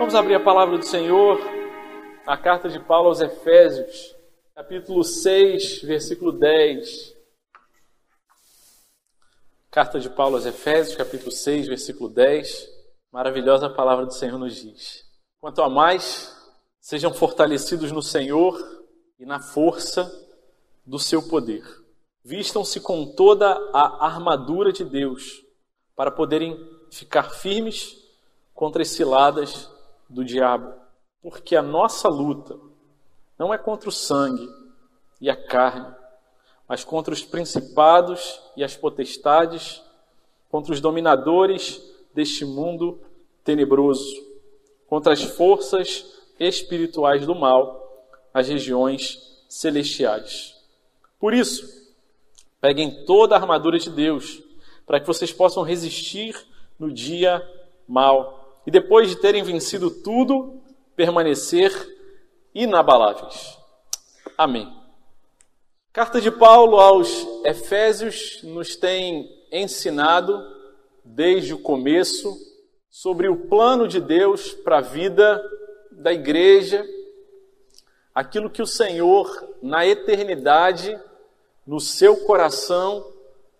Vamos abrir a palavra do Senhor, a carta de Paulo aos Efésios, capítulo 6, versículo 10. Carta de Paulo aos Efésios, capítulo 6, versículo 10. Maravilhosa palavra do Senhor nos diz: Quanto a mais, sejam fortalecidos no Senhor e na força do seu poder. Vistam-se com toda a armadura de Deus para poderem ficar firmes contra as ciladas do diabo, porque a nossa luta não é contra o sangue e a carne, mas contra os principados e as potestades, contra os dominadores deste mundo tenebroso, contra as forças espirituais do mal, as regiões celestiais. Por isso, peguem toda a armadura de Deus, para que vocês possam resistir no dia mal e depois de terem vencido tudo, permanecer inabaláveis. Amém. Carta de Paulo aos Efésios nos tem ensinado, desde o começo, sobre o plano de Deus para a vida da igreja, aquilo que o Senhor, na eternidade, no seu coração,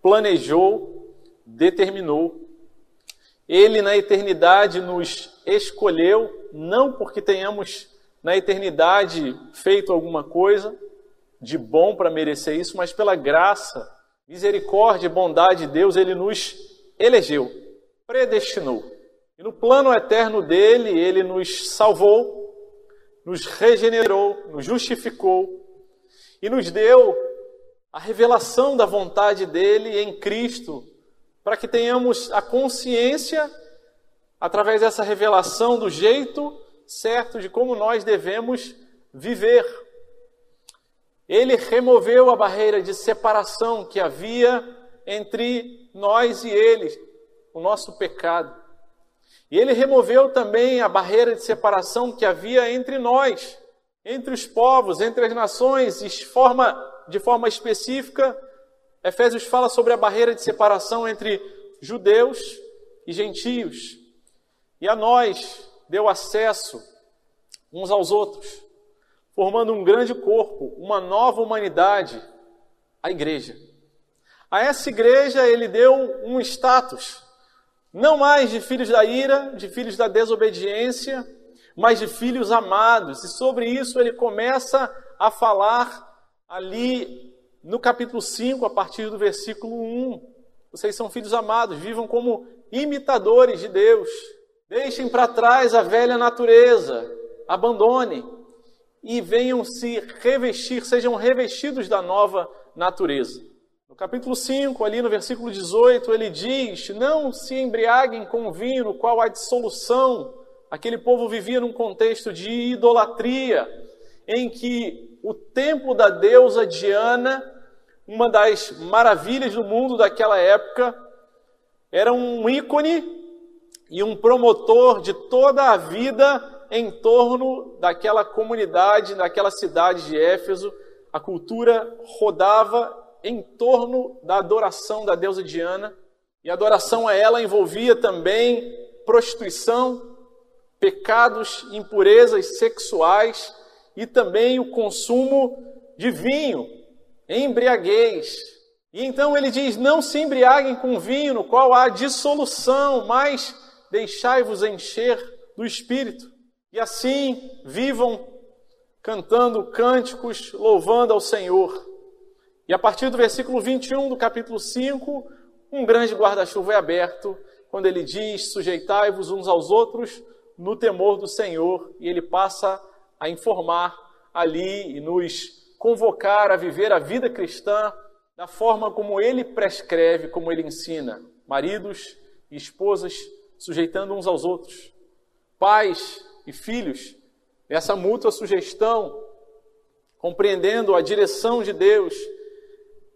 planejou, determinou. Ele, na eternidade, nos escolheu, não porque tenhamos na eternidade feito alguma coisa, de bom para merecer isso, mas pela graça, misericórdia e bondade de Deus, ele nos elegeu, predestinou. E no plano eterno dele, ele nos salvou, nos regenerou, nos justificou e nos deu a revelação da vontade dele em Cristo, para que tenhamos a consciência, através dessa revelação, do jeito certo de como nós devemos viver. Ele removeu a barreira de separação que havia entre nós e ele, o nosso pecado. E ele removeu também a barreira de separação que havia entre nós, entre os povos, entre as nações, de forma, de forma específica. Efésios fala sobre a barreira de separação entre judeus e gentios. E a nós deu acesso uns aos outros formando um grande corpo, uma nova humanidade, a igreja. A essa igreja ele deu um status, não mais de filhos da ira, de filhos da desobediência, mas de filhos amados. E sobre isso ele começa a falar ali no capítulo 5, a partir do versículo 1. Vocês são filhos amados, vivam como imitadores de Deus. Deixem para trás a velha natureza, abandonem e venham se revestir, sejam revestidos da nova natureza. No capítulo 5, ali no versículo 18, ele diz: Não se embriaguem com vinho no qual há dissolução. Aquele povo vivia num contexto de idolatria, em que o templo da deusa Diana, uma das maravilhas do mundo daquela época, era um ícone e um promotor de toda a vida em torno daquela comunidade, daquela cidade de Éfeso, a cultura rodava em torno da adoração da deusa Diana, e a adoração a ela envolvia também prostituição, pecados, impurezas sexuais e também o consumo de vinho, embriaguez. E então ele diz: Não se embriaguem com vinho, no qual há dissolução, mas deixai-vos encher do espírito. E assim vivam cantando cânticos, louvando ao Senhor. E a partir do versículo 21 do capítulo 5, um grande guarda-chuva é aberto, quando ele diz: Sujeitai-vos uns aos outros no temor do Senhor, e ele passa a informar ali e nos convocar a viver a vida cristã da forma como ele prescreve, como ele ensina. Maridos e esposas sujeitando uns aos outros. Pais e filhos, essa mútua sugestão, compreendendo a direção de Deus,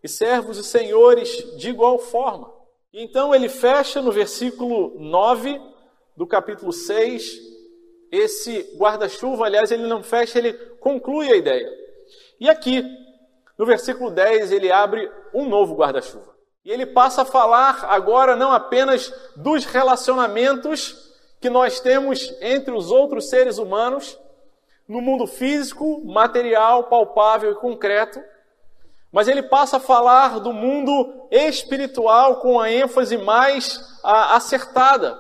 e servos e senhores de igual forma. Então ele fecha no versículo 9 do capítulo 6, esse guarda-chuva, aliás, ele não fecha, ele conclui a ideia. E aqui, no versículo 10, ele abre um novo guarda-chuva. E ele passa a falar agora não apenas dos relacionamentos que nós temos entre os outros seres humanos no mundo físico, material, palpável e concreto, mas ele passa a falar do mundo espiritual com a ênfase mais acertada,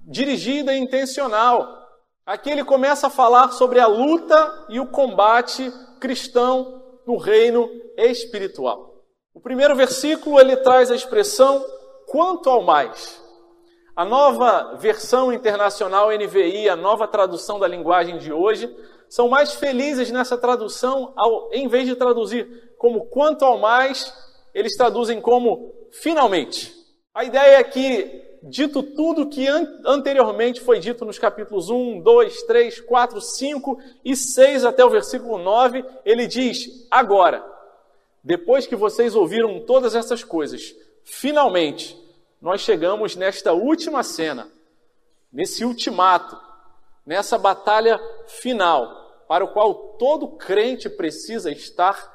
dirigida e intencional. Aqui ele começa a falar sobre a luta e o combate cristão no reino espiritual. O primeiro versículo ele traz a expressão quanto ao mais. A nova versão internacional NVI, a nova tradução da linguagem de hoje, são mais felizes nessa tradução, ao, em vez de traduzir como quanto ao mais, eles traduzem como finalmente. A ideia é que, dito tudo que an anteriormente foi dito nos capítulos 1, 2, 3, 4, 5 e 6 até o versículo 9, ele diz: agora, depois que vocês ouviram todas essas coisas, finalmente nós chegamos nesta última cena, nesse ultimato, nessa batalha final, para o qual todo crente precisa estar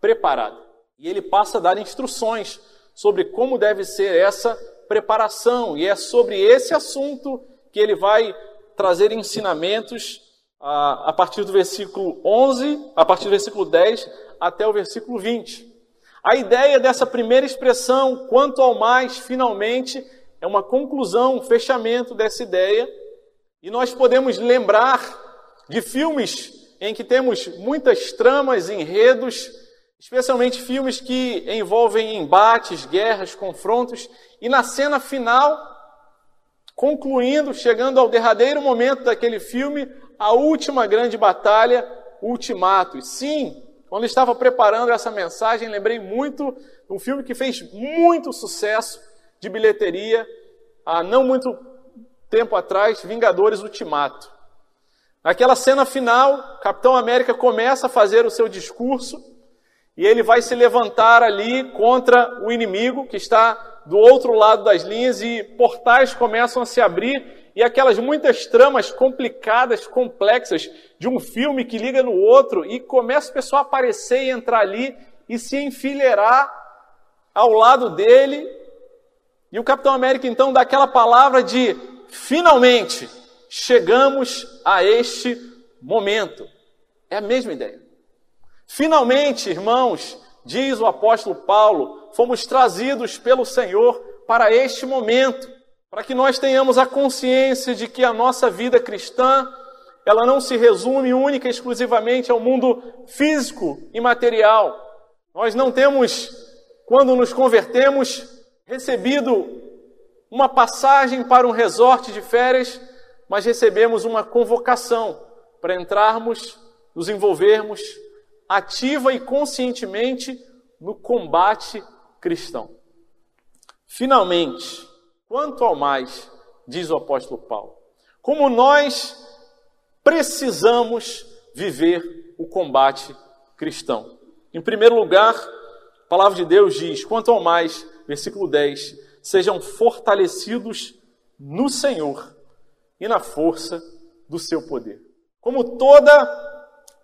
preparado. E ele passa a dar instruções sobre como deve ser essa preparação, e é sobre esse assunto que ele vai trazer ensinamentos a, a partir do versículo 11, a partir do versículo 10 até o versículo 20. A ideia dessa primeira expressão, quanto ao mais, finalmente, é uma conclusão, um fechamento dessa ideia. E nós podemos lembrar de filmes em que temos muitas tramas, enredos, especialmente filmes que envolvem embates, guerras, confrontos, e na cena final, concluindo, chegando ao derradeiro momento daquele filme, a última grande batalha, ultimato. E sim, quando estava preparando essa mensagem, lembrei muito de um filme que fez muito sucesso de bilheteria há não muito tempo atrás, Vingadores Ultimato. Naquela cena final, Capitão América começa a fazer o seu discurso e ele vai se levantar ali contra o inimigo que está do outro lado das linhas e portais começam a se abrir e aquelas muitas tramas complicadas, complexas de um filme que liga no outro e começa o pessoal a aparecer e entrar ali e se enfileirar ao lado dele. E o Capitão América então dá aquela palavra de finalmente chegamos a este momento. É a mesma ideia. Finalmente, irmãos, diz o apóstolo Paulo, fomos trazidos pelo Senhor para este momento para que nós tenhamos a consciência de que a nossa vida cristã, ela não se resume única e exclusivamente ao mundo físico e material. Nós não temos, quando nos convertemos, recebido uma passagem para um resort de férias, mas recebemos uma convocação para entrarmos, nos envolvermos ativa e conscientemente no combate cristão. Finalmente, Quanto ao mais, diz o apóstolo Paulo, como nós precisamos viver o combate cristão. Em primeiro lugar, a palavra de Deus diz: quanto ao mais, versículo 10, sejam fortalecidos no Senhor e na força do seu poder. Como toda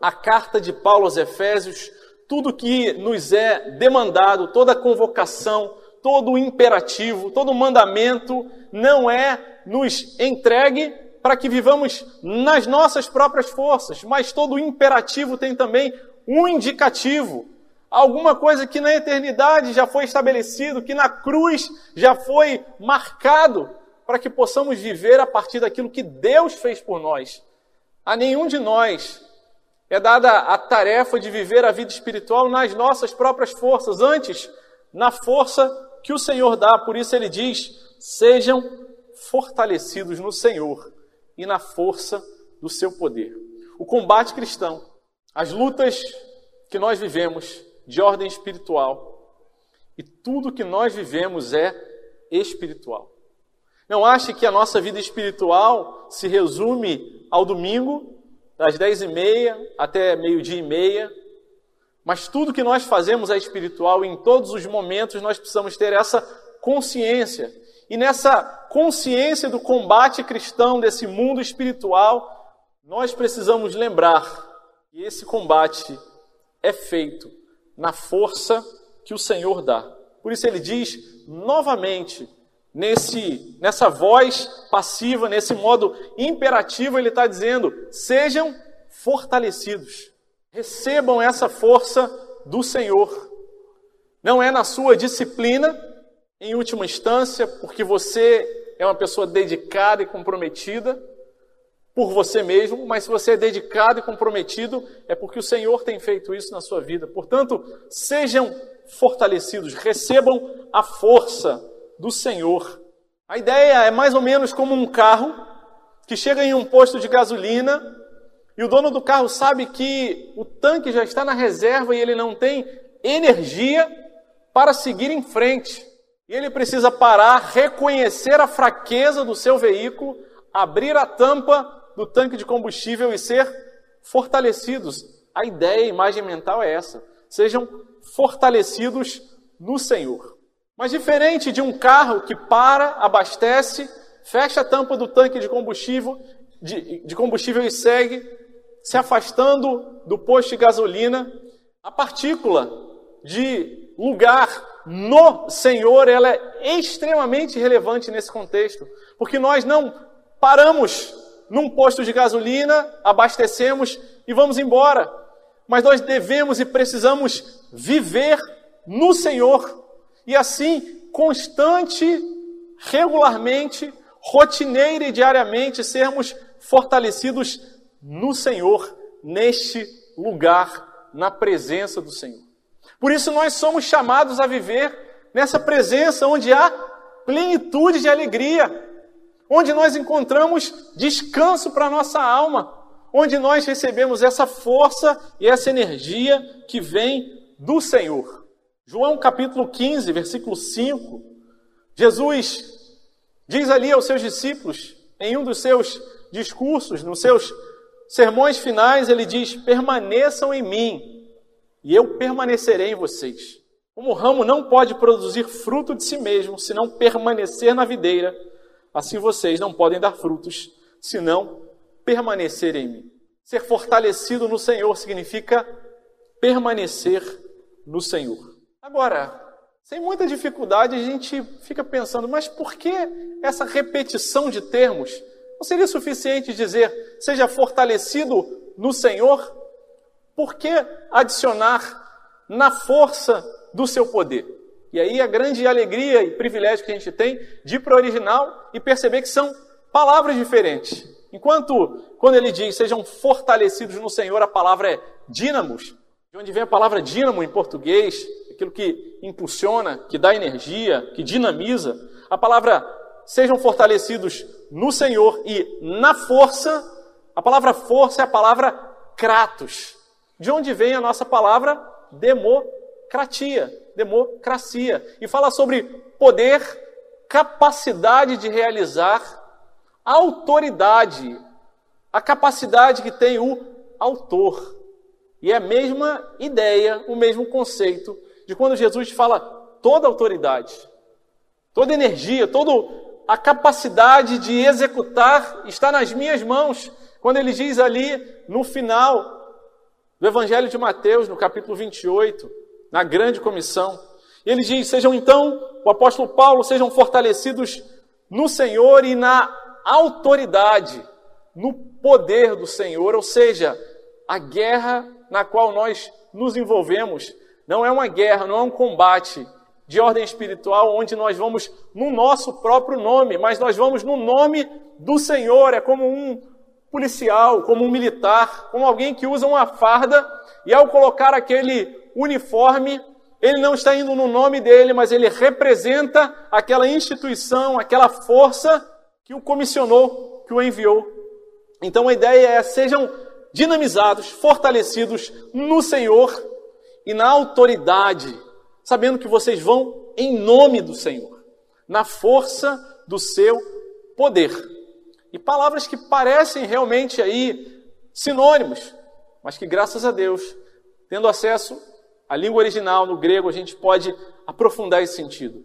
a carta de Paulo aos Efésios, tudo que nos é demandado, toda convocação, todo imperativo, todo mandamento não é nos entregue para que vivamos nas nossas próprias forças, mas todo imperativo tem também um indicativo, alguma coisa que na eternidade já foi estabelecido, que na cruz já foi marcado, para que possamos viver a partir daquilo que Deus fez por nós. A nenhum de nós é dada a tarefa de viver a vida espiritual nas nossas próprias forças, antes na força que o Senhor dá, por isso ele diz: sejam fortalecidos no Senhor e na força do seu poder. O combate cristão, as lutas que nós vivemos de ordem espiritual e tudo que nós vivemos é espiritual. Não ache que a nossa vida espiritual se resume ao domingo, das dez e meia até meio-dia e meia, mas tudo que nós fazemos é espiritual e em todos os momentos nós precisamos ter essa consciência. E nessa consciência do combate cristão desse mundo espiritual, nós precisamos lembrar que esse combate é feito na força que o Senhor dá. Por isso ele diz novamente nesse, nessa voz passiva, nesse modo imperativo, ele está dizendo: sejam fortalecidos, recebam essa força do Senhor. Não é na sua disciplina, em última instância, porque você é uma pessoa dedicada e comprometida por você mesmo, mas se você é dedicado e comprometido, é porque o Senhor tem feito isso na sua vida. Portanto, sejam fortalecidos, recebam a força do Senhor. A ideia é mais ou menos como um carro que chega em um posto de gasolina e o dono do carro sabe que o tanque já está na reserva e ele não tem energia para seguir em frente. E ele precisa parar, reconhecer a fraqueza do seu veículo, abrir a tampa do tanque de combustível e ser fortalecidos. A ideia, a imagem mental é essa. Sejam fortalecidos no Senhor. Mas diferente de um carro que para, abastece, fecha a tampa do tanque de combustível, de, de combustível e segue se afastando do posto de gasolina, a partícula de lugar no Senhor, ela é extremamente relevante nesse contexto, porque nós não paramos num posto de gasolina, abastecemos e vamos embora, mas nós devemos e precisamos viver no Senhor e assim, constante, regularmente, rotineira e diariamente sermos fortalecidos no Senhor, neste lugar, na presença do Senhor. Por isso nós somos chamados a viver nessa presença onde há plenitude de alegria, onde nós encontramos descanso para a nossa alma, onde nós recebemos essa força e essa energia que vem do Senhor. João capítulo 15, versículo 5, Jesus diz ali aos seus discípulos, em um dos seus discursos, nos seus sermões finais, ele diz: permaneçam em mim e eu permanecerei em vocês. Como o ramo não pode produzir fruto de si mesmo se não permanecer na videira, assim vocês não podem dar frutos se não permanecer em mim. Ser fortalecido no Senhor significa permanecer no Senhor. Agora, sem muita dificuldade, a gente fica pensando, mas por que essa repetição de termos? Não seria suficiente dizer, seja fortalecido no Senhor? Por que adicionar na força do seu poder? E aí a grande alegria e privilégio que a gente tem de ir para o original e perceber que são palavras diferentes. Enquanto, quando ele diz sejam fortalecidos no Senhor, a palavra é dínamos, de onde vem a palavra dínamo em português, aquilo que impulsiona, que dá energia, que dinamiza. A palavra sejam fortalecidos no Senhor e na força. A palavra força é a palavra kratos, de onde vem a nossa palavra democratia, democracia, e fala sobre poder, capacidade de realizar, autoridade, a capacidade que tem o autor. E é a mesma ideia, o mesmo conceito de quando Jesus fala toda autoridade, toda energia, toda a capacidade de executar está nas minhas mãos. Quando ele diz ali no final do Evangelho de Mateus, no capítulo 28, na grande comissão, ele diz: Sejam então, o apóstolo Paulo, sejam fortalecidos no Senhor e na autoridade, no poder do Senhor, ou seja, a guerra na qual nós nos envolvemos não é uma guerra, não é um combate de ordem espiritual onde nós vamos no nosso próprio nome, mas nós vamos no nome do Senhor. É como um policial, como um militar, como alguém que usa uma farda e ao colocar aquele uniforme, ele não está indo no nome dele, mas ele representa aquela instituição, aquela força que o comissionou, que o enviou. Então a ideia é: sejam dinamizados, fortalecidos no Senhor e na autoridade, sabendo que vocês vão em nome do Senhor, na força do seu poder. E palavras que parecem realmente aí sinônimos, mas que graças a Deus, tendo acesso à língua original no grego, a gente pode aprofundar esse sentido.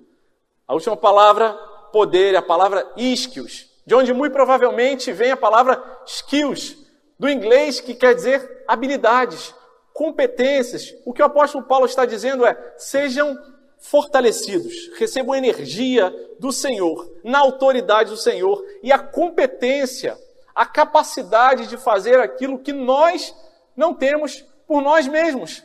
A última palavra, poder, é a palavra ischios, de onde muito provavelmente vem a palavra skills, do inglês que quer dizer habilidades, competências. O que o apóstolo Paulo está dizendo é: sejam fortalecidos, recebam energia do Senhor, na autoridade do Senhor e a competência, a capacidade de fazer aquilo que nós não temos por nós mesmos.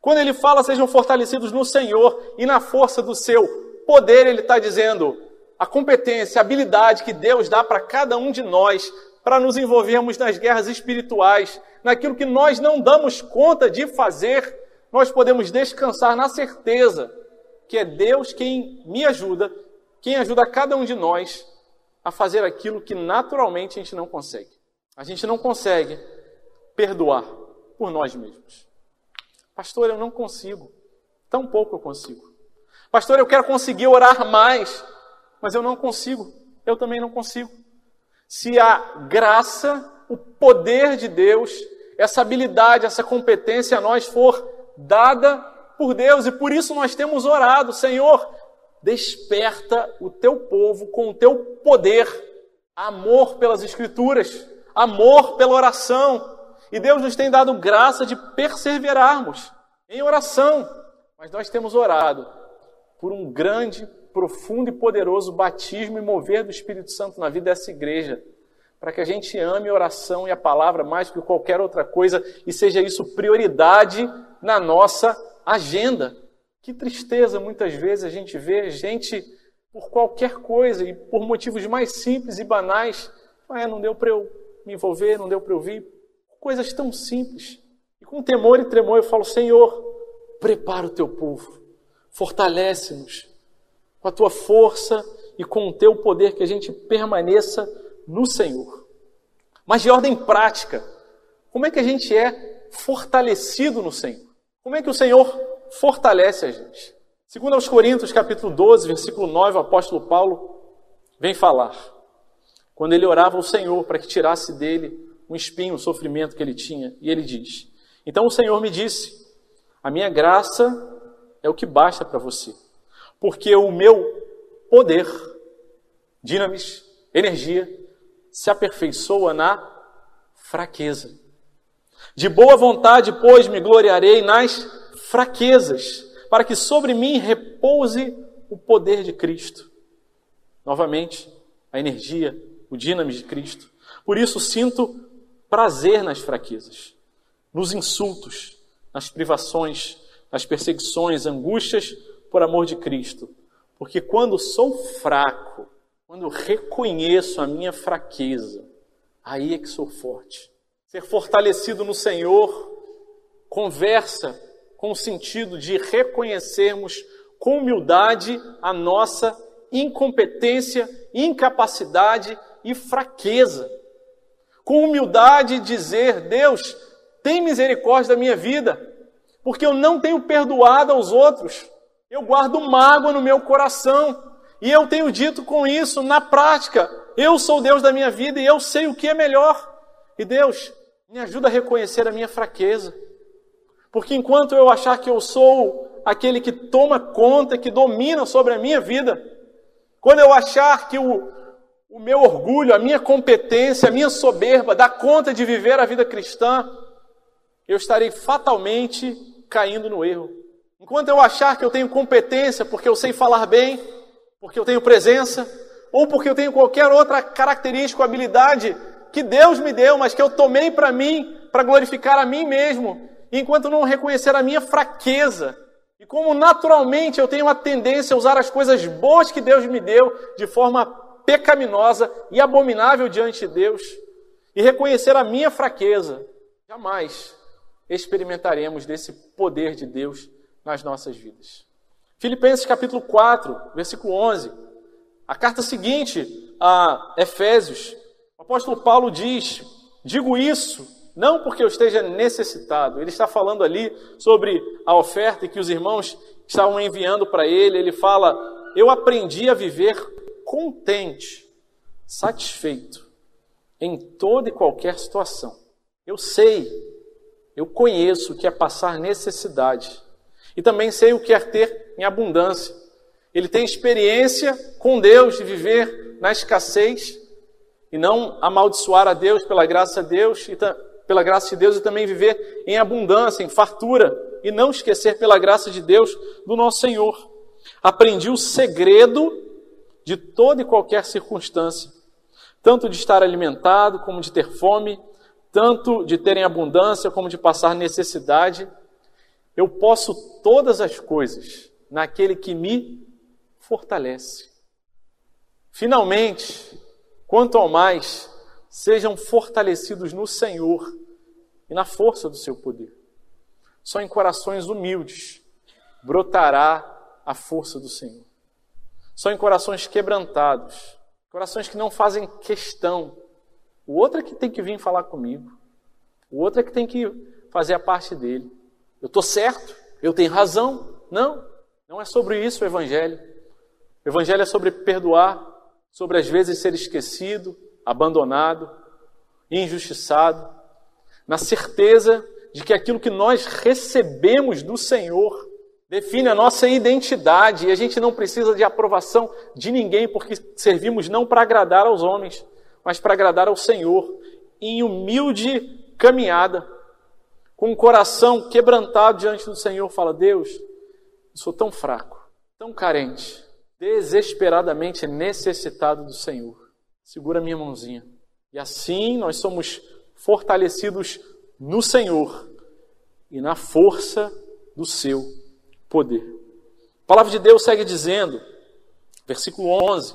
Quando ele fala sejam fortalecidos no Senhor e na força do seu poder, ele está dizendo a competência, a habilidade que Deus dá para cada um de nós para nos envolvermos nas guerras espirituais, naquilo que nós não damos conta de fazer, nós podemos descansar na certeza que é Deus quem me ajuda, quem ajuda cada um de nós a fazer aquilo que naturalmente a gente não consegue. A gente não consegue perdoar por nós mesmos. Pastor, eu não consigo. Tão pouco eu consigo. Pastor, eu quero conseguir orar mais, mas eu não consigo. Eu também não consigo. Se a graça, o poder de Deus, essa habilidade, essa competência a nós for dada por Deus, e por isso nós temos orado, Senhor, desperta o teu povo com o teu poder, amor pelas Escrituras, amor pela oração, e Deus nos tem dado graça de perseverarmos em oração. Mas nós temos orado por um grande, profundo e poderoso batismo e mover do Espírito Santo na vida dessa igreja. Para que a gente ame a oração e a palavra mais do que qualquer outra coisa e seja isso prioridade na nossa agenda. Que tristeza muitas vezes a gente vê gente por qualquer coisa e por motivos mais simples e banais. Ah, não deu para eu me envolver, não deu para eu vir. Coisas tão simples. E com temor e tremor eu falo: Senhor, prepara o teu povo, fortalece-nos com a tua força e com o teu poder, que a gente permaneça no Senhor. Mas de ordem prática, como é que a gente é fortalecido no Senhor? Como é que o Senhor fortalece a gente? Segundo aos Coríntios, capítulo 12, versículo 9, o apóstolo Paulo vem falar. Quando ele orava ao Senhor para que tirasse dele um espinho, um sofrimento que ele tinha. E ele diz: Então o Senhor me disse: A minha graça é o que basta para você, porque o meu poder, dinamis, energia, se aperfeiçoa na fraqueza. De boa vontade, pois, me gloriarei nas fraquezas, para que sobre mim repouse o poder de Cristo. Novamente, a energia, o dinamis de Cristo. Por isso sinto prazer nas fraquezas, nos insultos, nas privações, nas perseguições, angústias por amor de Cristo. Porque quando sou fraco, quando reconheço a minha fraqueza, aí é que sou forte. Ser fortalecido no Senhor conversa com o sentido de reconhecermos com humildade a nossa incompetência, incapacidade e fraqueza com humildade dizer: Deus, tem misericórdia da minha vida, porque eu não tenho perdoado aos outros, eu guardo mágoa no meu coração, e eu tenho dito com isso na prática: eu sou Deus da minha vida e eu sei o que é melhor. E Deus, me ajuda a reconhecer a minha fraqueza, porque enquanto eu achar que eu sou aquele que toma conta, que domina sobre a minha vida, quando eu achar que o, o meu orgulho, a minha competência, a minha soberba dá conta de viver a vida cristã, eu estarei fatalmente caindo no erro. Enquanto eu achar que eu tenho competência porque eu sei falar bem, porque eu tenho presença, ou porque eu tenho qualquer outra característica ou habilidade que Deus me deu, mas que eu tomei para mim, para glorificar a mim mesmo, enquanto não reconhecer a minha fraqueza, e como naturalmente eu tenho a tendência a usar as coisas boas que Deus me deu de forma pecaminosa e abominável diante de Deus e reconhecer a minha fraqueza, jamais experimentaremos desse poder de Deus nas nossas vidas. Filipenses capítulo 4, versículo 11. A carta seguinte a Efésios, o apóstolo Paulo diz: Digo isso não porque eu esteja necessitado. Ele está falando ali sobre a oferta que os irmãos estavam enviando para ele. Ele fala: Eu aprendi a viver contente, satisfeito em toda e qualquer situação. Eu sei, eu conheço o que é passar necessidade e também sei o que é ter em abundância. Ele tem experiência com Deus de viver na escassez e não amaldiçoar a Deus pela graça de Deus e pela graça de Deus e também viver em abundância, em fartura e não esquecer pela graça de Deus do nosso Senhor. Aprendi o segredo de toda e qualquer circunstância, tanto de estar alimentado como de ter fome, tanto de ter em abundância como de passar necessidade. Eu posso todas as coisas naquele que me fortalece. Finalmente, quanto ao mais, sejam fortalecidos no Senhor e na força do seu poder. Só em corações humildes brotará a força do Senhor. Só em corações quebrantados, corações que não fazem questão. O outro é que tem que vir falar comigo. O outro é que tem que fazer a parte dele. Eu estou certo, eu tenho razão. Não, não é sobre isso o Evangelho. O Evangelho é sobre perdoar, sobre às vezes ser esquecido, abandonado, injustiçado, na certeza de que aquilo que nós recebemos do Senhor define a nossa identidade e a gente não precisa de aprovação de ninguém, porque servimos não para agradar aos homens, mas para agradar ao Senhor, em humilde caminhada, com o coração quebrantado diante do Senhor, fala: Deus, eu sou tão fraco, tão carente, desesperadamente necessitado do Senhor. Segura minha mãozinha. E assim nós somos fortalecidos no Senhor e na força do seu poder. A palavra de Deus segue dizendo, versículo 11: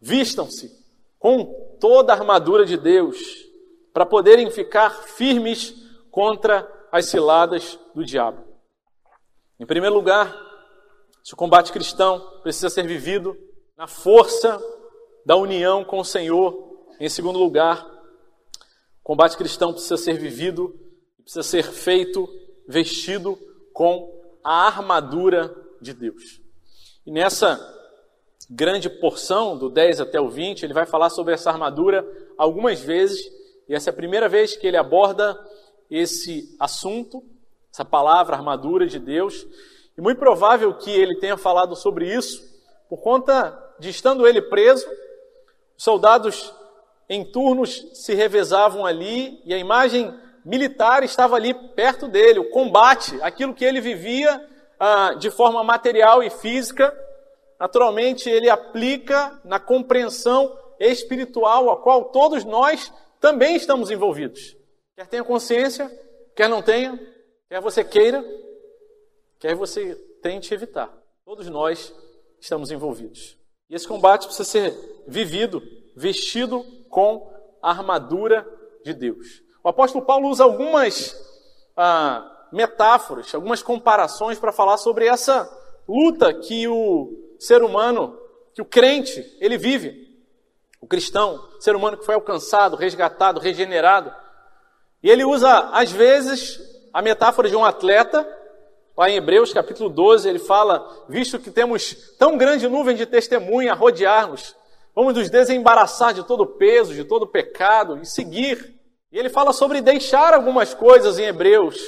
Vistam-se com toda a armadura de Deus, para poderem ficar firmes contra as ciladas do diabo. Em primeiro lugar, o combate cristão precisa ser vivido na força da união com o Senhor. Em segundo lugar, o combate cristão precisa ser vivido, precisa ser feito, vestido com a armadura de Deus. E nessa grande porção, do 10 até o 20, ele vai falar sobre essa armadura algumas vezes, e essa é a primeira vez que ele aborda esse assunto, essa palavra armadura de Deus. E muito provável que ele tenha falado sobre isso por conta de estando ele preso, os soldados em turnos se revezavam ali e a imagem militar estava ali perto dele, o combate, aquilo que ele vivia ah, de forma material e física, naturalmente ele aplica na compreensão espiritual a qual todos nós também estamos envolvidos. Quer tenha consciência, quer não tenha, quer você queira, quer você tente evitar. Todos nós estamos envolvidos. E esse combate precisa ser vivido, vestido com a armadura de Deus. O apóstolo Paulo usa algumas ah, metáforas, algumas comparações para falar sobre essa luta que o ser humano, que o crente, ele vive. O cristão, ser humano que foi alcançado, resgatado, regenerado. E ele usa, às vezes, a metáfora de um atleta. Lá em Hebreus capítulo 12, ele fala: visto que temos tão grande nuvem de testemunha a rodear-nos, vamos nos desembaraçar de todo peso, de todo pecado e seguir e ele fala sobre deixar algumas coisas em Hebreus.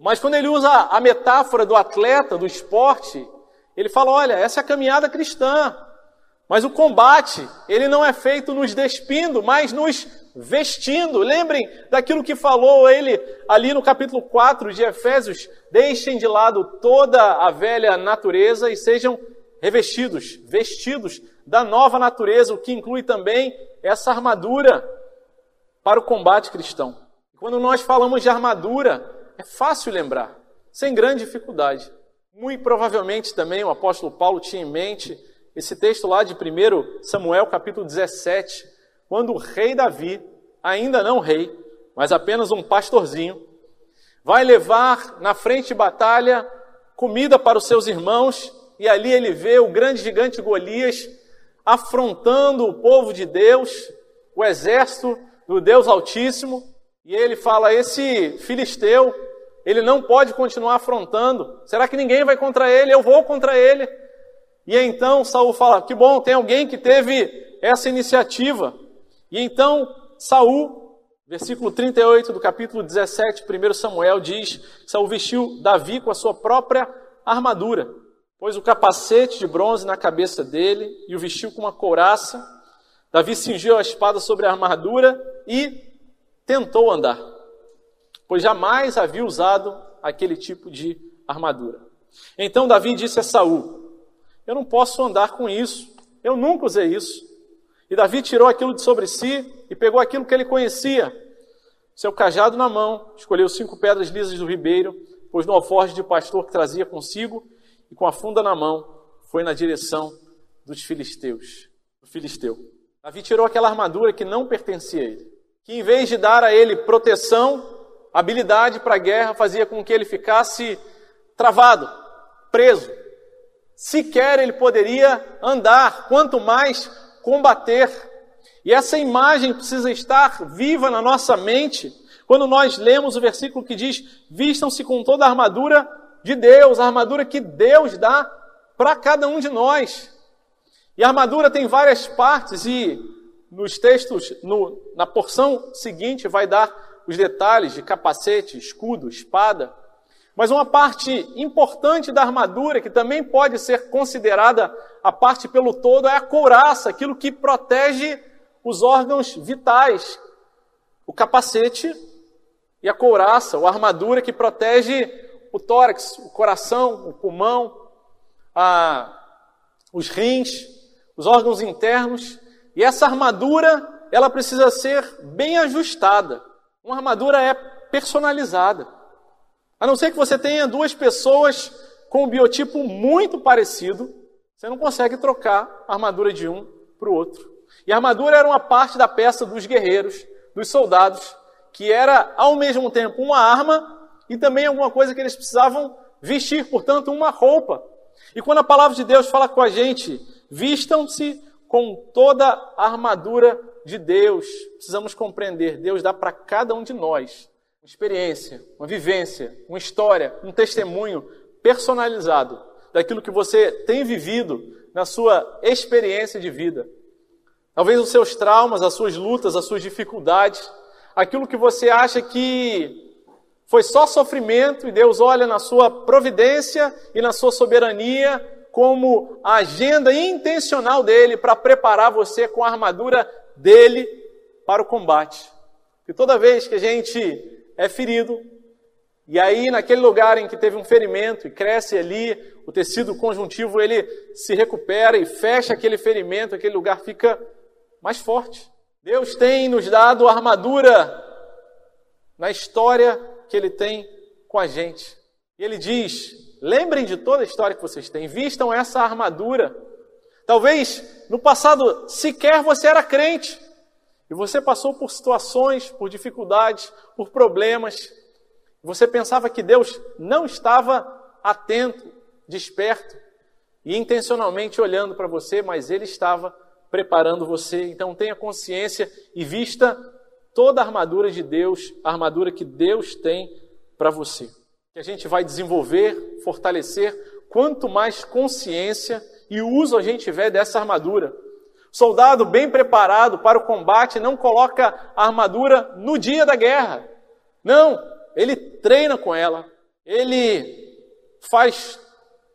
Mas quando ele usa a metáfora do atleta, do esporte, ele fala: olha, essa é a caminhada cristã. Mas o combate, ele não é feito nos despindo, mas nos vestindo. Lembrem daquilo que falou ele ali no capítulo 4 de Efésios: deixem de lado toda a velha natureza e sejam revestidos, vestidos da nova natureza, o que inclui também essa armadura para o combate cristão. Quando nós falamos de armadura, é fácil lembrar, sem grande dificuldade. Muito provavelmente também o apóstolo Paulo tinha em mente esse texto lá de 1 Samuel, capítulo 17, quando o rei Davi, ainda não rei, mas apenas um pastorzinho, vai levar na frente de batalha comida para os seus irmãos, e ali ele vê o grande gigante Golias afrontando o povo de Deus, o exército do Deus Altíssimo, e ele fala: esse filisteu, ele não pode continuar afrontando. Será que ninguém vai contra ele? Eu vou contra ele. E então Saul fala: que bom, tem alguém que teve essa iniciativa. E então Saul, versículo 38 do capítulo 17, 1 Samuel diz: Saul vestiu Davi com a sua própria armadura, pôs o capacete de bronze na cabeça dele e o vestiu com uma couraça Davi cingiu a espada sobre a armadura e tentou andar, pois jamais havia usado aquele tipo de armadura. Então Davi disse a Saul: Eu não posso andar com isso. Eu nunca usei isso. E Davi tirou aquilo de sobre si e pegou aquilo que ele conhecia. Seu cajado na mão, escolheu cinco pedras lisas do ribeiro, pôs no alforje de pastor que trazia consigo e com a funda na mão foi na direção dos filisteus. Filisteu. Davi tirou aquela armadura que não pertencia a ele, que em vez de dar a ele proteção, habilidade para a guerra, fazia com que ele ficasse travado, preso. Sequer ele poderia andar, quanto mais combater. E essa imagem precisa estar viva na nossa mente quando nós lemos o versículo que diz: Vistam-se com toda a armadura de Deus, a armadura que Deus dá para cada um de nós. E a armadura tem várias partes, e nos textos, no, na porção seguinte, vai dar os detalhes de capacete, escudo, espada. Mas uma parte importante da armadura, que também pode ser considerada a parte pelo todo, é a couraça, aquilo que protege os órgãos vitais. O capacete e a couraça, ou a armadura que protege o tórax, o coração, o pulmão, a, os rins, os órgãos internos. E essa armadura, ela precisa ser bem ajustada. Uma armadura é personalizada. A não ser que você tenha duas pessoas com um biotipo muito parecido, você não consegue trocar a armadura de um para o outro. E a armadura era uma parte da peça dos guerreiros, dos soldados, que era ao mesmo tempo uma arma e também alguma coisa que eles precisavam vestir, portanto, uma roupa. E quando a palavra de Deus fala com a gente, vistam-se com toda a armadura de Deus, precisamos compreender, Deus dá para cada um de nós experiência, uma vivência, uma história, um testemunho personalizado daquilo que você tem vivido na sua experiência de vida. Talvez os seus traumas, as suas lutas, as suas dificuldades, aquilo que você acha que foi só sofrimento e Deus olha na sua providência e na sua soberania como a agenda intencional dele para preparar você com a armadura dele para o combate. E toda vez que a gente é ferido, e aí naquele lugar em que teve um ferimento e cresce ali, o tecido conjuntivo ele se recupera e fecha aquele ferimento, aquele lugar fica mais forte. Deus tem nos dado armadura na história que ele tem com a gente. E ele diz: lembrem de toda a história que vocês têm, vistam essa armadura. Talvez no passado sequer você era crente, e você passou por situações, por dificuldades, por problemas, você pensava que Deus não estava atento, desperto e intencionalmente olhando para você, mas Ele estava preparando você. Então tenha consciência e vista toda a armadura de Deus, a armadura que Deus tem para você. Que a gente vai desenvolver, fortalecer, quanto mais consciência e uso a gente tiver dessa armadura. Soldado bem preparado para o combate não coloca a armadura no dia da guerra. Não, ele treina com ela. Ele faz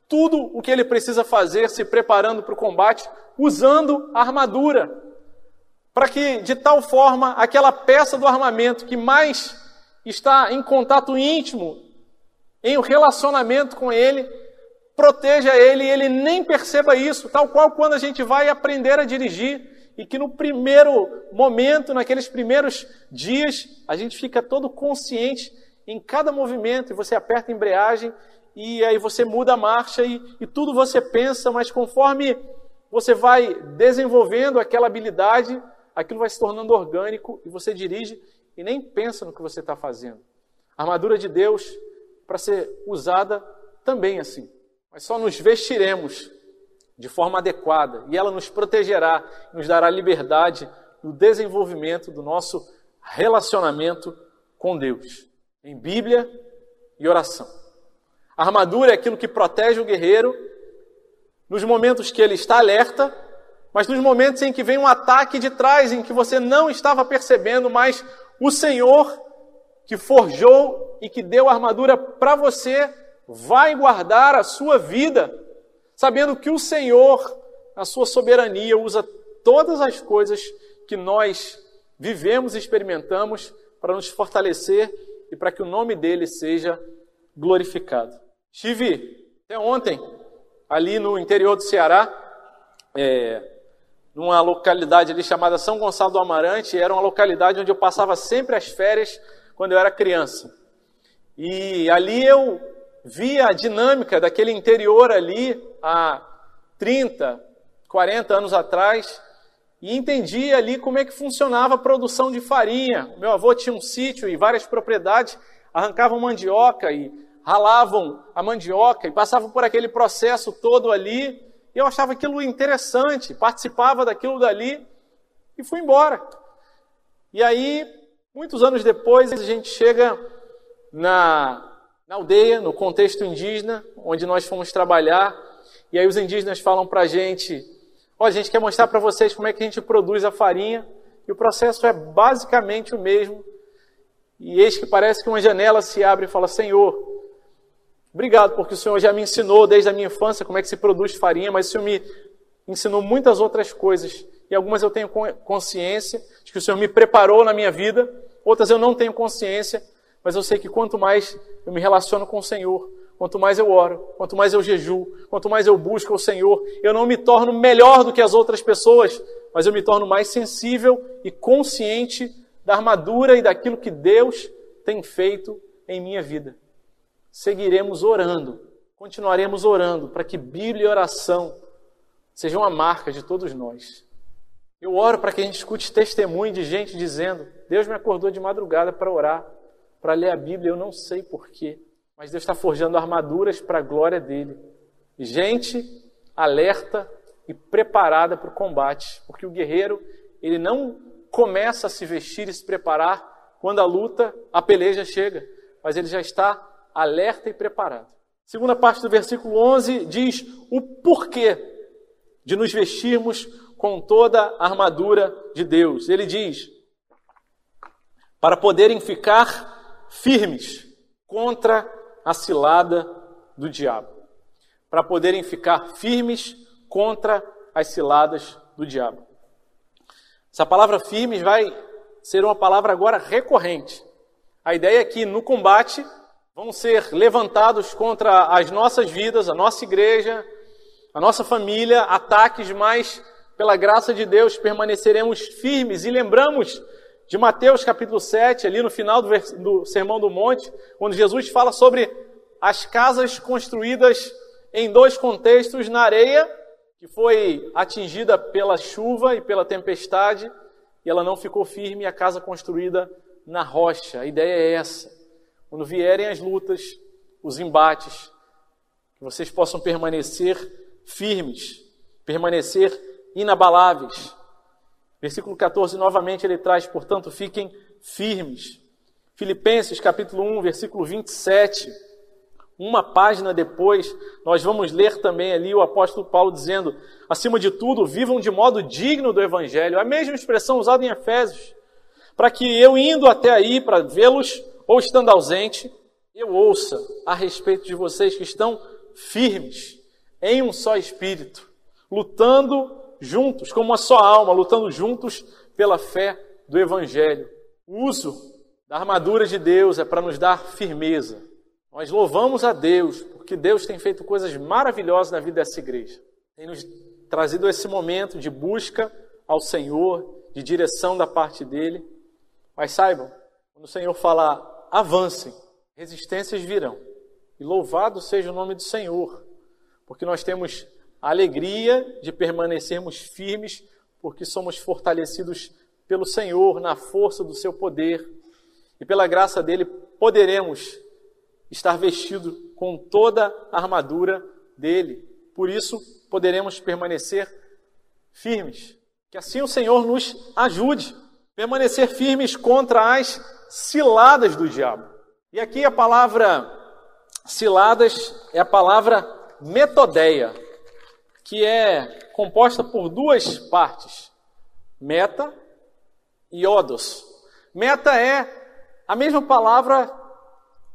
tudo o que ele precisa fazer se preparando para o combate usando a armadura. Para que, de tal forma, aquela peça do armamento que mais está em contato íntimo, em um relacionamento com ele, proteja ele e ele nem perceba isso, tal qual quando a gente vai aprender a dirigir e que no primeiro momento, naqueles primeiros dias, a gente fica todo consciente em cada movimento e você aperta a embreagem e aí você muda a marcha e, e tudo você pensa, mas conforme você vai desenvolvendo aquela habilidade, aquilo vai se tornando orgânico e você dirige e nem pensa no que você está fazendo. Armadura de Deus para ser usada também assim mas só nos vestiremos de forma adequada e ela nos protegerá, nos dará liberdade no desenvolvimento do nosso relacionamento com Deus, em Bíblia e oração. A armadura é aquilo que protege o guerreiro nos momentos que ele está alerta, mas nos momentos em que vem um ataque de trás, em que você não estava percebendo, mas o Senhor que forjou e que deu a armadura para você vai guardar a sua vida, sabendo que o Senhor, na sua soberania, usa todas as coisas que nós vivemos e experimentamos para nos fortalecer e para que o nome dele seja glorificado. Estive até ontem ali no interior do Ceará, é, numa localidade ali chamada São Gonçalo do Amarante, era uma localidade onde eu passava sempre as férias quando eu era criança. E ali eu via a dinâmica daquele interior ali há 30, 40 anos atrás e entendia ali como é que funcionava a produção de farinha. Meu avô tinha um sítio e várias propriedades, arrancavam mandioca e ralavam a mandioca e passavam por aquele processo todo ali. E eu achava aquilo interessante, participava daquilo dali e fui embora. E aí, muitos anos depois, a gente chega na, na aldeia, no contexto indígena, onde nós fomos trabalhar, e aí os indígenas falam para a gente: Ó, a gente quer mostrar para vocês como é que a gente produz a farinha, e o processo é basicamente o mesmo. E eis que parece que uma janela se abre e fala: Senhor, Obrigado, porque o Senhor já me ensinou desde a minha infância como é que se produz farinha, mas o Senhor me ensinou muitas outras coisas. E algumas eu tenho consciência de que o Senhor me preparou na minha vida, outras eu não tenho consciência, mas eu sei que quanto mais eu me relaciono com o Senhor, quanto mais eu oro, quanto mais eu jejuo, quanto mais eu busco o Senhor, eu não me torno melhor do que as outras pessoas, mas eu me torno mais sensível e consciente da armadura e daquilo que Deus tem feito em minha vida seguiremos orando, continuaremos orando para que Bíblia e oração sejam uma marca de todos nós. Eu oro para que a gente escute testemunho de gente dizendo: Deus me acordou de madrugada para orar, para ler a Bíblia, eu não sei porquê, mas Deus está forjando armaduras para a glória dele. Gente alerta e preparada para o combate, porque o guerreiro ele não começa a se vestir e se preparar quando a luta, a peleja chega, mas ele já está alerta e preparado. Segunda parte do versículo 11 diz o porquê de nos vestirmos com toda a armadura de Deus. Ele diz: para poderem ficar firmes contra a cilada do diabo. Para poderem ficar firmes contra as ciladas do diabo. Essa palavra firmes vai ser uma palavra agora recorrente. A ideia é que no combate vão ser levantados contra as nossas vidas, a nossa igreja, a nossa família, ataques, mas pela graça de Deus permaneceremos firmes e lembramos de Mateus capítulo 7, ali no final do, do Sermão do Monte, onde Jesus fala sobre as casas construídas em dois contextos, na areia, que foi atingida pela chuva e pela tempestade, e ela não ficou firme, e a casa construída na rocha. A ideia é essa. Quando vierem as lutas, os embates, que vocês possam permanecer firmes, permanecer inabaláveis. Versículo 14, novamente ele traz, portanto, fiquem firmes. Filipenses capítulo 1, versículo 27. Uma página depois, nós vamos ler também ali o apóstolo Paulo dizendo: acima de tudo, vivam de modo digno do evangelho. A mesma expressão usada em Efésios. Para que eu indo até aí para vê-los, ou estando ausente, eu ouça a respeito de vocês que estão firmes em um só espírito, lutando juntos, como uma só alma, lutando juntos pela fé do Evangelho. O uso da armadura de Deus é para nos dar firmeza. Nós louvamos a Deus, porque Deus tem feito coisas maravilhosas na vida dessa igreja. Tem nos trazido esse momento de busca ao Senhor, de direção da parte dele. Mas saibam, quando o Senhor falar avancem, resistências virão. E louvado seja o nome do Senhor, porque nós temos a alegria de permanecermos firmes, porque somos fortalecidos pelo Senhor na força do seu poder, e pela graça dele poderemos estar vestidos com toda a armadura dele. Por isso, poderemos permanecer firmes. Que assim o Senhor nos ajude permanecer firmes contra as ciladas do diabo. E aqui a palavra ciladas é a palavra metodeia, que é composta por duas partes: meta e odos. Meta é a mesma palavra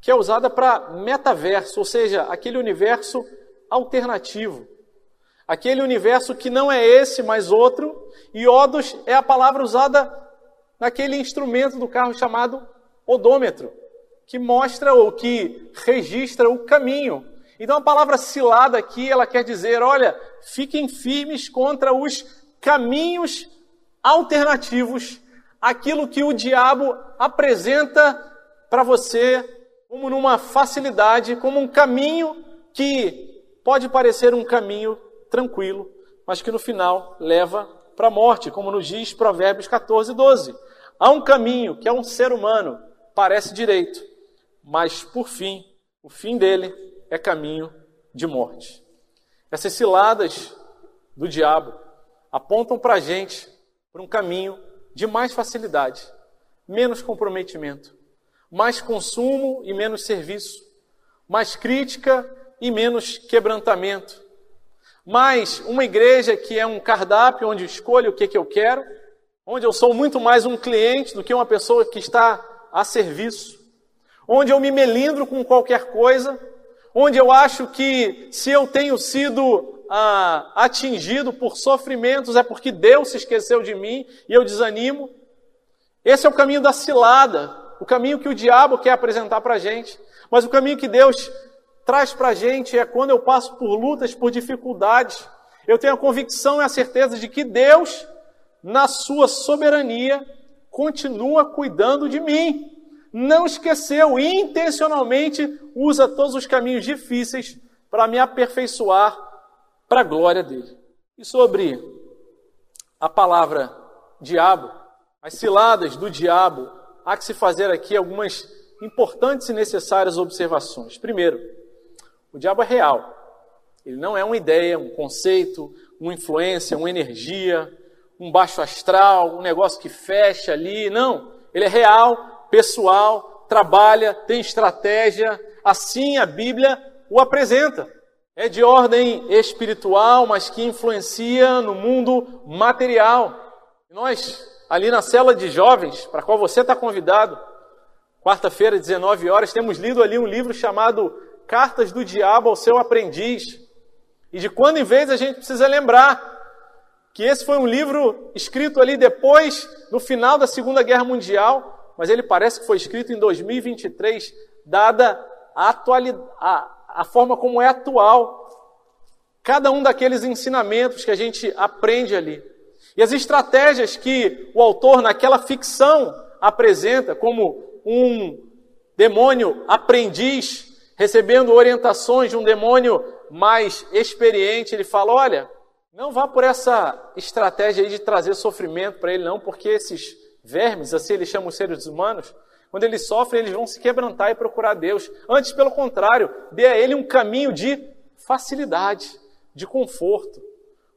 que é usada para metaverso, ou seja, aquele universo alternativo. Aquele universo que não é esse, mas outro. E odos é a palavra usada naquele instrumento do carro chamado odômetro, que mostra ou que registra o caminho. Então a palavra cilada aqui, ela quer dizer, olha, fiquem firmes contra os caminhos alternativos, aquilo que o diabo apresenta para você como numa facilidade, como um caminho que pode parecer um caminho tranquilo, mas que no final leva para a morte, como nos diz Provérbios 14, 12. Há um caminho que é um ser humano, parece direito, mas por fim, o fim dele é caminho de morte. Essas ciladas do diabo apontam para a gente para um caminho de mais facilidade, menos comprometimento, mais consumo e menos serviço, mais crítica e menos quebrantamento, mais uma igreja que é um cardápio onde escolho o que, que eu quero, onde eu sou muito mais um cliente do que uma pessoa que está a serviço, onde eu me melindro com qualquer coisa, onde eu acho que se eu tenho sido ah, atingido por sofrimentos é porque Deus se esqueceu de mim e eu desanimo. Esse é o caminho da cilada, o caminho que o diabo quer apresentar para a gente. Mas o caminho que Deus traz para a gente é quando eu passo por lutas, por dificuldades, eu tenho a convicção e a certeza de que Deus, na sua soberania, continua cuidando de mim. Não esqueceu intencionalmente usa todos os caminhos difíceis para me aperfeiçoar para a glória dele. E sobre a palavra diabo, as ciladas do diabo, há que se fazer aqui algumas importantes e necessárias observações. Primeiro, o diabo é real. Ele não é uma ideia, um conceito, uma influência, uma energia, um baixo astral, um negócio que fecha ali. Não. Ele é real, pessoal, trabalha, tem estratégia. Assim a Bíblia o apresenta. É de ordem espiritual, mas que influencia no mundo material. Nós, ali na cela de jovens, para qual você está convidado, quarta-feira, 19 horas, temos lido ali um livro chamado Cartas do Diabo ao Seu Aprendiz. E de quando em vez a gente precisa lembrar que esse foi um livro escrito ali depois, no final da Segunda Guerra Mundial, mas ele parece que foi escrito em 2023, dada a, a, a forma como é atual cada um daqueles ensinamentos que a gente aprende ali. E as estratégias que o autor, naquela ficção, apresenta como um demônio aprendiz recebendo orientações de um demônio mais experiente, ele fala: olha, não vá por essa estratégia aí de trazer sofrimento para ele, não, porque esses vermes, assim eles chamam os seres humanos, quando eles sofrem, eles vão se quebrantar e procurar Deus. Antes, pelo contrário, dê a ele um caminho de facilidade, de conforto.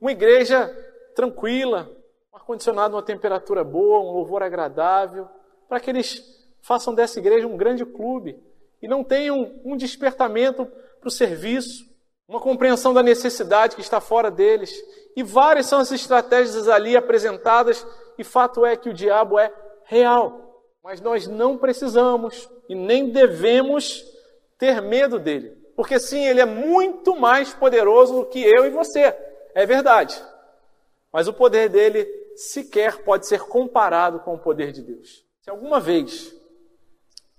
Uma igreja tranquila, um ar-condicionado, uma temperatura boa, um louvor agradável, para que eles façam dessa igreja um grande clube, e não tenham um despertamento para o serviço, uma compreensão da necessidade que está fora deles. E várias são as estratégias ali apresentadas, e fato é que o diabo é real. Mas nós não precisamos e nem devemos ter medo dele. Porque sim, ele é muito mais poderoso do que eu e você. É verdade. Mas o poder dele sequer pode ser comparado com o poder de Deus. Se alguma vez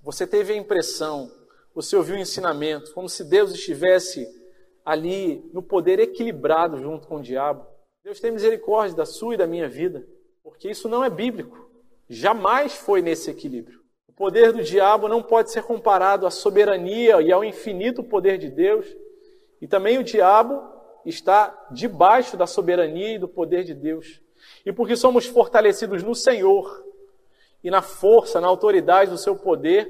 você teve a impressão, você ouviu o ensinamento, como se Deus estivesse ali no poder equilibrado junto com o diabo. Deus tem misericórdia da sua e da minha vida, porque isso não é bíblico. Jamais foi nesse equilíbrio. O poder do diabo não pode ser comparado à soberania e ao infinito poder de Deus. E também o diabo está debaixo da soberania e do poder de Deus. E porque somos fortalecidos no Senhor, e na força, na autoridade do seu poder,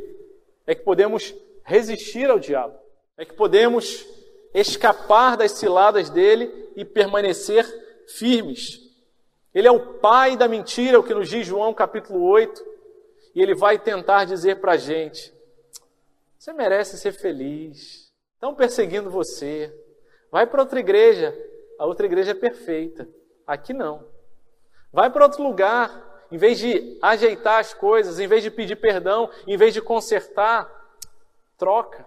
é que podemos resistir ao diabo, é que podemos escapar das ciladas dele e permanecer firmes. Ele é o pai da mentira, o que nos diz João capítulo 8, e ele vai tentar dizer para a gente: você merece ser feliz, estão perseguindo você, vai para outra igreja, a outra igreja é perfeita, aqui não. Vai para outro lugar, em vez de ajeitar as coisas, em vez de pedir perdão, em vez de consertar, troca.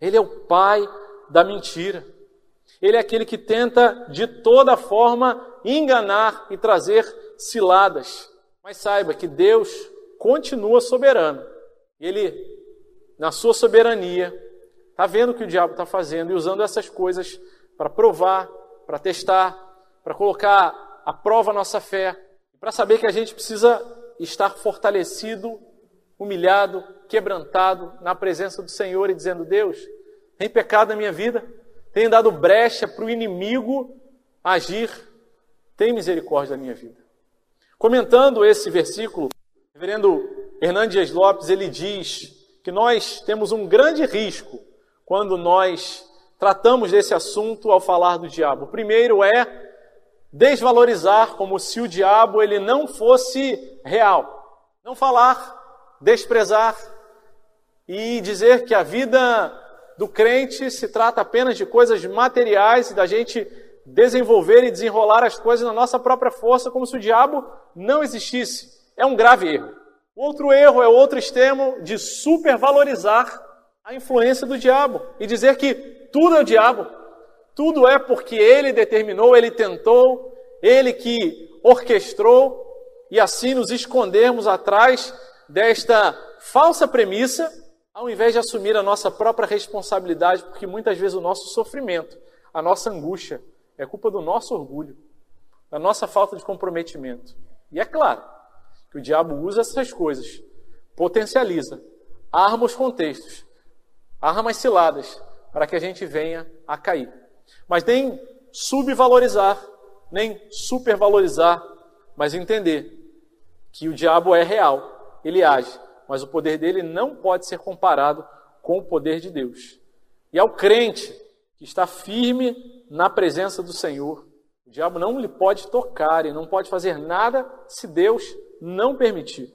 Ele é o pai da mentira. Ele é aquele que tenta de toda forma enganar e trazer ciladas. Mas saiba que Deus continua soberano. Ele, na sua soberania, está vendo o que o diabo está fazendo e usando essas coisas para provar, para testar, para colocar à prova a nossa fé, para saber que a gente precisa estar fortalecido, humilhado, quebrantado na presença do Senhor e dizendo: Deus, tem pecado na minha vida, tem dado brecha para o inimigo agir, tem misericórdia da minha vida. Comentando esse versículo, reverendo Hernandes Lopes, ele diz que nós temos um grande risco quando nós tratamos desse assunto ao falar do diabo. O primeiro é desvalorizar como se o diabo ele não fosse real. Não falar, desprezar e dizer que a vida do crente se trata apenas de coisas materiais e da gente desenvolver e desenrolar as coisas na nossa própria força, como se o diabo não existisse. É um grave erro. Outro erro é outro extremo de supervalorizar a influência do diabo e dizer que tudo é o diabo, tudo é porque ele determinou, ele tentou, ele que orquestrou, e assim nos escondermos atrás desta falsa premissa, ao invés de assumir a nossa própria responsabilidade, porque muitas vezes o nosso sofrimento, a nossa angústia, é culpa do nosso orgulho, da nossa falta de comprometimento. E é claro que o diabo usa essas coisas, potencializa, arma os contextos, arma as ciladas, para que a gente venha a cair. Mas nem subvalorizar, nem supervalorizar, mas entender que o diabo é real, ele age, mas o poder dele não pode ser comparado com o poder de Deus. E ao crente que está firme na presença do Senhor. O diabo não lhe pode tocar e não pode fazer nada se Deus não permitir.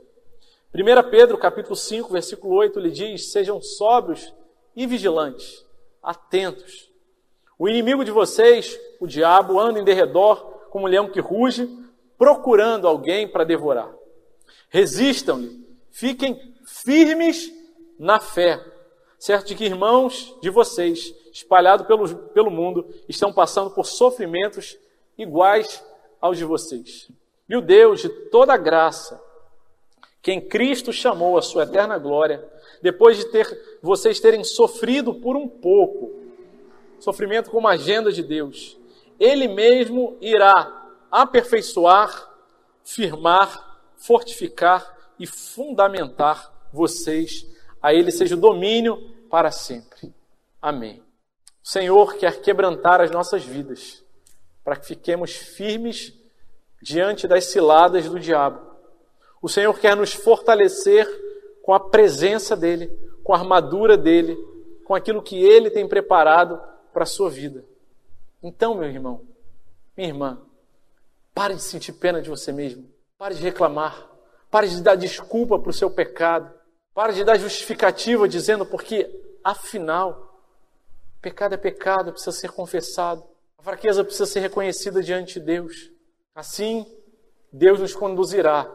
1 Pedro capítulo 5, versículo 8, lhe diz: Sejam sóbrios e vigilantes, atentos. O inimigo de vocês, o diabo, anda em derredor como um leão que ruge, procurando alguém para devorar. Resistam-lhe, fiquem firmes na fé, certo de que irmãos de vocês espalhados pelo, pelo mundo, estão passando por sofrimentos iguais aos de vocês. E o Deus de toda graça, quem Cristo chamou a sua eterna glória, depois de ter vocês terem sofrido por um pouco, sofrimento como agenda de Deus, Ele mesmo irá aperfeiçoar, firmar, fortificar e fundamentar vocês. A Ele seja o domínio para sempre. Amém. O Senhor quer quebrantar as nossas vidas, para que fiquemos firmes diante das ciladas do diabo. O Senhor quer nos fortalecer com a presença dEle, com a armadura dEle, com aquilo que Ele tem preparado para a sua vida. Então, meu irmão, minha irmã, pare de sentir pena de você mesmo, pare de reclamar, pare de dar desculpa para o seu pecado, pare de dar justificativa dizendo porque, afinal, Pecado é pecado, precisa ser confessado. A fraqueza precisa ser reconhecida diante de Deus. Assim, Deus nos conduzirá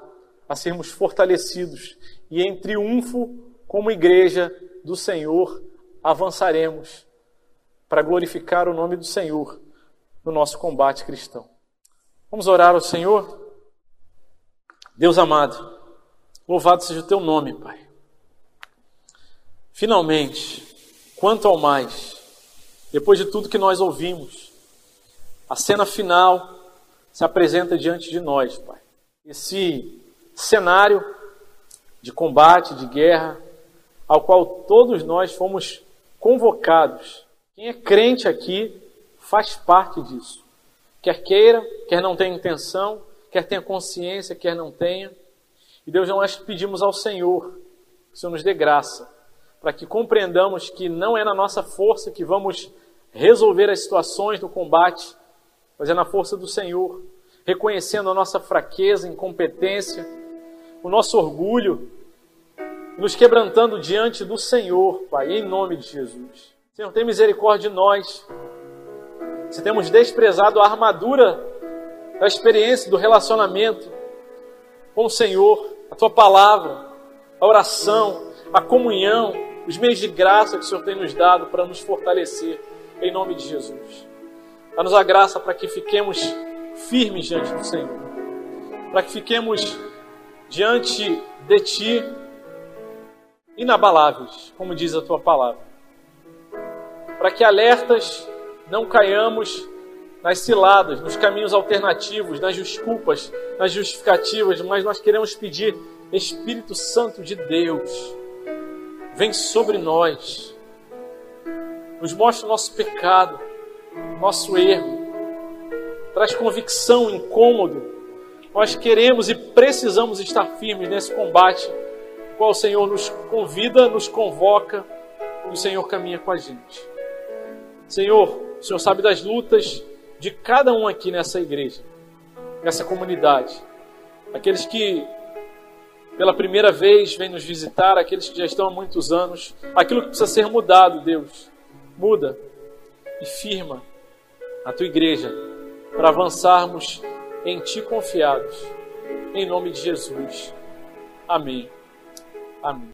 a sermos fortalecidos e em triunfo, como igreja do Senhor, avançaremos para glorificar o nome do Senhor no nosso combate cristão. Vamos orar ao Senhor? Deus amado, louvado seja o teu nome, Pai. Finalmente, quanto ao mais, depois de tudo que nós ouvimos, a cena final se apresenta diante de nós, Pai. Esse cenário de combate, de guerra, ao qual todos nós fomos convocados. Quem é crente aqui faz parte disso. Quer queira, quer não tenha intenção, quer tenha consciência, quer não tenha. E Deus, nós pedimos ao Senhor que o Senhor nos dê graça, para que compreendamos que não é na nossa força que vamos resolver as situações do combate, mas é na força do Senhor, reconhecendo a nossa fraqueza, incompetência, o nosso orgulho, nos quebrantando diante do Senhor, Pai, em nome de Jesus. Senhor, tem misericórdia de nós. Se temos desprezado a armadura da experiência, do relacionamento com o Senhor, a tua palavra, a oração, a comunhão, os meios de graça que o Senhor tem nos dado para nos fortalecer em nome de Jesus. Dá-nos a graça para que fiquemos firmes diante do Senhor, para que fiquemos diante de Ti inabaláveis, como diz a Tua palavra. para que alertas não caiamos nas ciladas, nos caminhos alternativos, nas desculpas, nas justificativas, mas nós queremos pedir, Espírito Santo de Deus, vem sobre nós, nos mostra o nosso pecado, nosso erro, traz convicção, incômodo. Nós queremos e precisamos estar firmes nesse combate, qual o Senhor nos convida, nos convoca e o Senhor caminha com a gente. Senhor, o Senhor sabe das lutas de cada um aqui nessa igreja, nessa comunidade. Aqueles que pela primeira vez vêm nos visitar, aqueles que já estão há muitos anos, aquilo que precisa ser mudado, Deus, muda e firma a tua igreja para avançarmos em ti confiados. Em nome de Jesus. Amém. Amém.